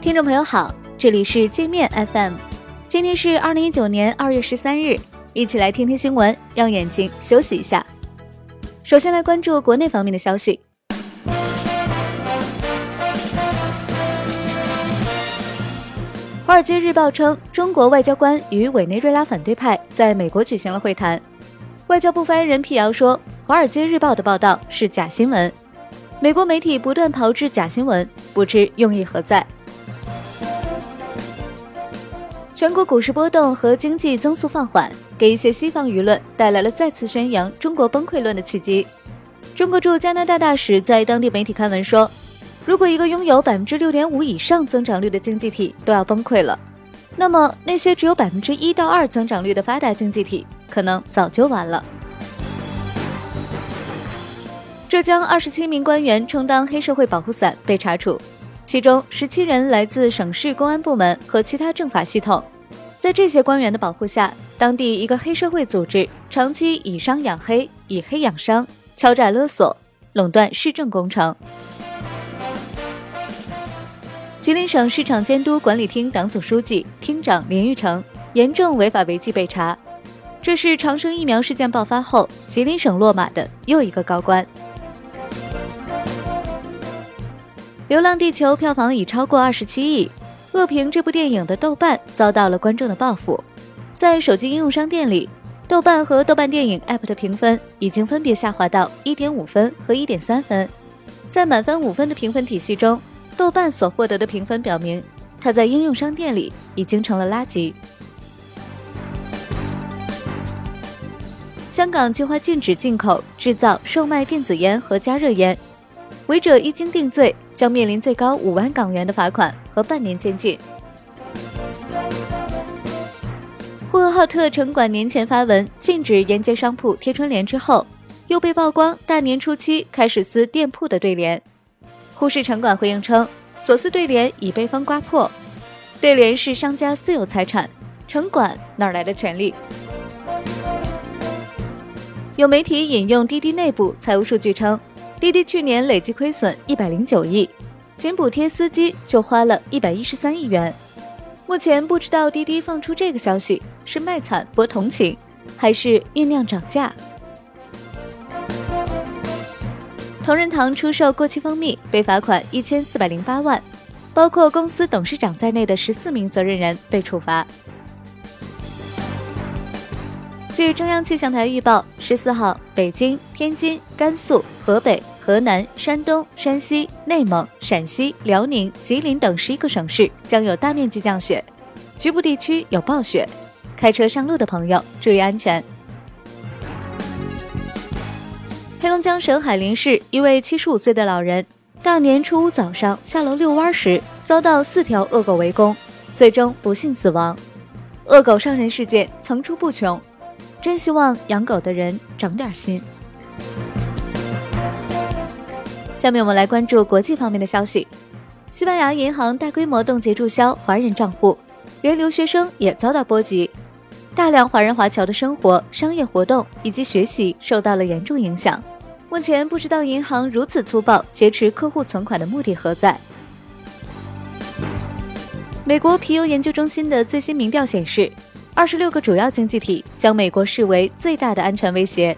听众朋友好，这里是界面 FM，今天是二零一九年二月十三日，一起来听听新闻，让眼睛休息一下。首先来关注国内方面的消息。华尔街日报称，中国外交官与委内瑞拉反对派在美国举行了会谈。外交部发言人辟谣说，华尔街日报的报道是假新闻。美国媒体不断炮制假新闻，不知用意何在。全国股市波动和经济增速放缓，给一些西方舆论带来了再次宣扬中国崩溃论的契机。中国驻加拿大大使在当地媒体刊文说：“如果一个拥有百分之六点五以上增长率的经济体都要崩溃了，那么那些只有百分之一到二增长率的发达经济体可能早就完了。”浙江二十七名官员充当黑社会保护伞被查处。其中十七人来自省市公安部门和其他政法系统，在这些官员的保护下，当地一个黑社会组织长期以商养黑，以黑养商，敲诈勒索，垄断市政工程。吉林省市场监督管理厅党组书记、厅长林玉成严重违法违纪被查，这是长生疫苗事件爆发后吉林省落马的又一个高官。《流浪地球》票房已超过二十七亿，恶评这部电影的豆瓣遭到了观众的报复。在手机应用商店里，豆瓣和豆瓣电影 App 的评分已经分别下滑到一点五分和一点三分。在满分五分的评分体系中，豆瓣所获得的评分表明，它在应用商店里已经成了垃圾。香港计划禁止进口、制造、售卖电子烟和加热烟。违者一经定罪，将面临最高五万港元的罚款和半年监禁。呼和浩特城管年前发文禁止沿街商铺贴春联之后，又被曝光大年初七开始撕店铺的对联。呼市城管回应称，所撕对联已被风刮破，对联是商家私有财产，城管哪来的权利？有媒体引用滴滴内部财务数据称。滴滴去年累计亏损一百零九亿，仅补贴司机就花了一百一十三亿元。目前不知道滴滴放出这个消息是卖惨博同情，还是酝酿涨价。同仁堂出售过期蜂蜜被罚款一千四百零八万，包括公司董事长在内的十四名责任人被处罚。据中央气象台预报，十四号，北京、天津、甘肃、河北。河南、山东、山西、内蒙、陕西、辽宁、吉林等十一个省市将有大面积降雪，局部地区有暴雪。开车上路的朋友注意安全。黑龙江省海林市一位七十五岁的老人，大年初五早上下楼遛弯时，遭到四条恶狗围攻，最终不幸死亡。恶狗伤人事件层出不穷，真希望养狗的人长点心。下面我们来关注国际方面的消息。西班牙银行大规模冻结注销华人账户，连留学生也遭到波及。大量华人华侨的生活、商业活动以及学习受到了严重影响。目前不知道银行如此粗暴劫持客户存款的目的何在。美国皮尤研究中心的最新民调显示，二十六个主要经济体将美国视为最大的安全威胁。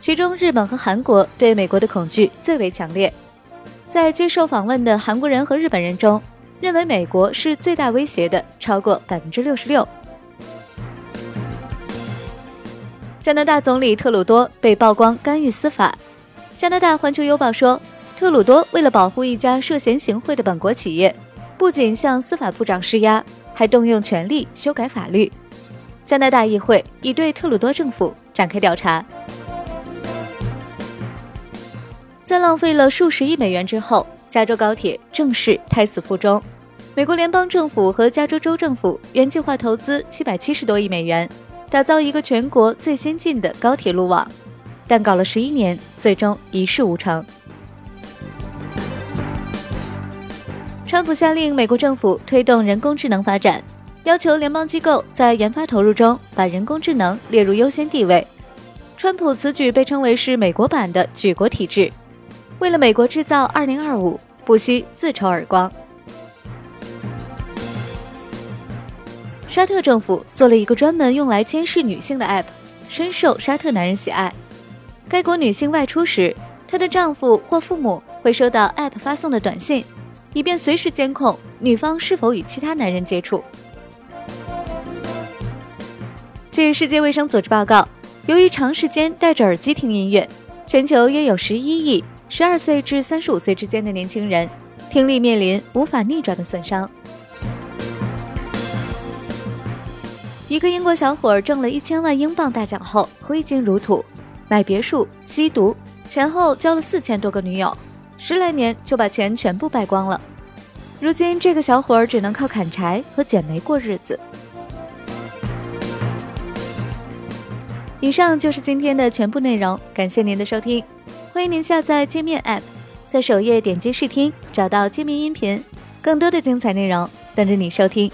其中，日本和韩国对美国的恐惧最为强烈。在接受访问的韩国人和日本人中，认为美国是最大威胁的超过百分之六十六。加拿大总理特鲁多被曝光干预司法。加拿大《环球邮报》说，特鲁多为了保护一家涉嫌行贿的本国企业，不仅向司法部长施压，还动用权力修改法律。加拿大议会已对特鲁多政府展开调查。在浪费了数十亿美元之后，加州高铁正式胎死腹中。美国联邦政府和加州州政府原计划投资七百七十多亿美元，打造一个全国最先进的高铁路网，但搞了十一年，最终一事无成。川普下令美国政府推动人工智能发展，要求联邦机构在研发投入中把人工智能列入优先地位。川普此举被称为是美国版的举国体制。为了美国制造二零二五，不惜自抽耳光。沙特政府做了一个专门用来监视女性的 App，深受沙特男人喜爱。该国女性外出时，她的丈夫或父母会收到 App 发送的短信，以便随时监控女方是否与其他男人接触。据世界卫生组织报告，由于长时间戴着耳机听音乐，全球约有十一亿十二岁至三十五岁之间的年轻人听力面临无法逆转的损伤。一个英国小伙儿挣了一千万英镑大奖后挥金如土，买别墅、吸毒，前后交了四千多个女友，十来年就把钱全部败光了。如今这个小伙儿只能靠砍柴和捡煤过日子。以上就是今天的全部内容，感谢您的收听，欢迎您下载界面 App，在首页点击试听，找到界面音频，更多的精彩内容等着你收听。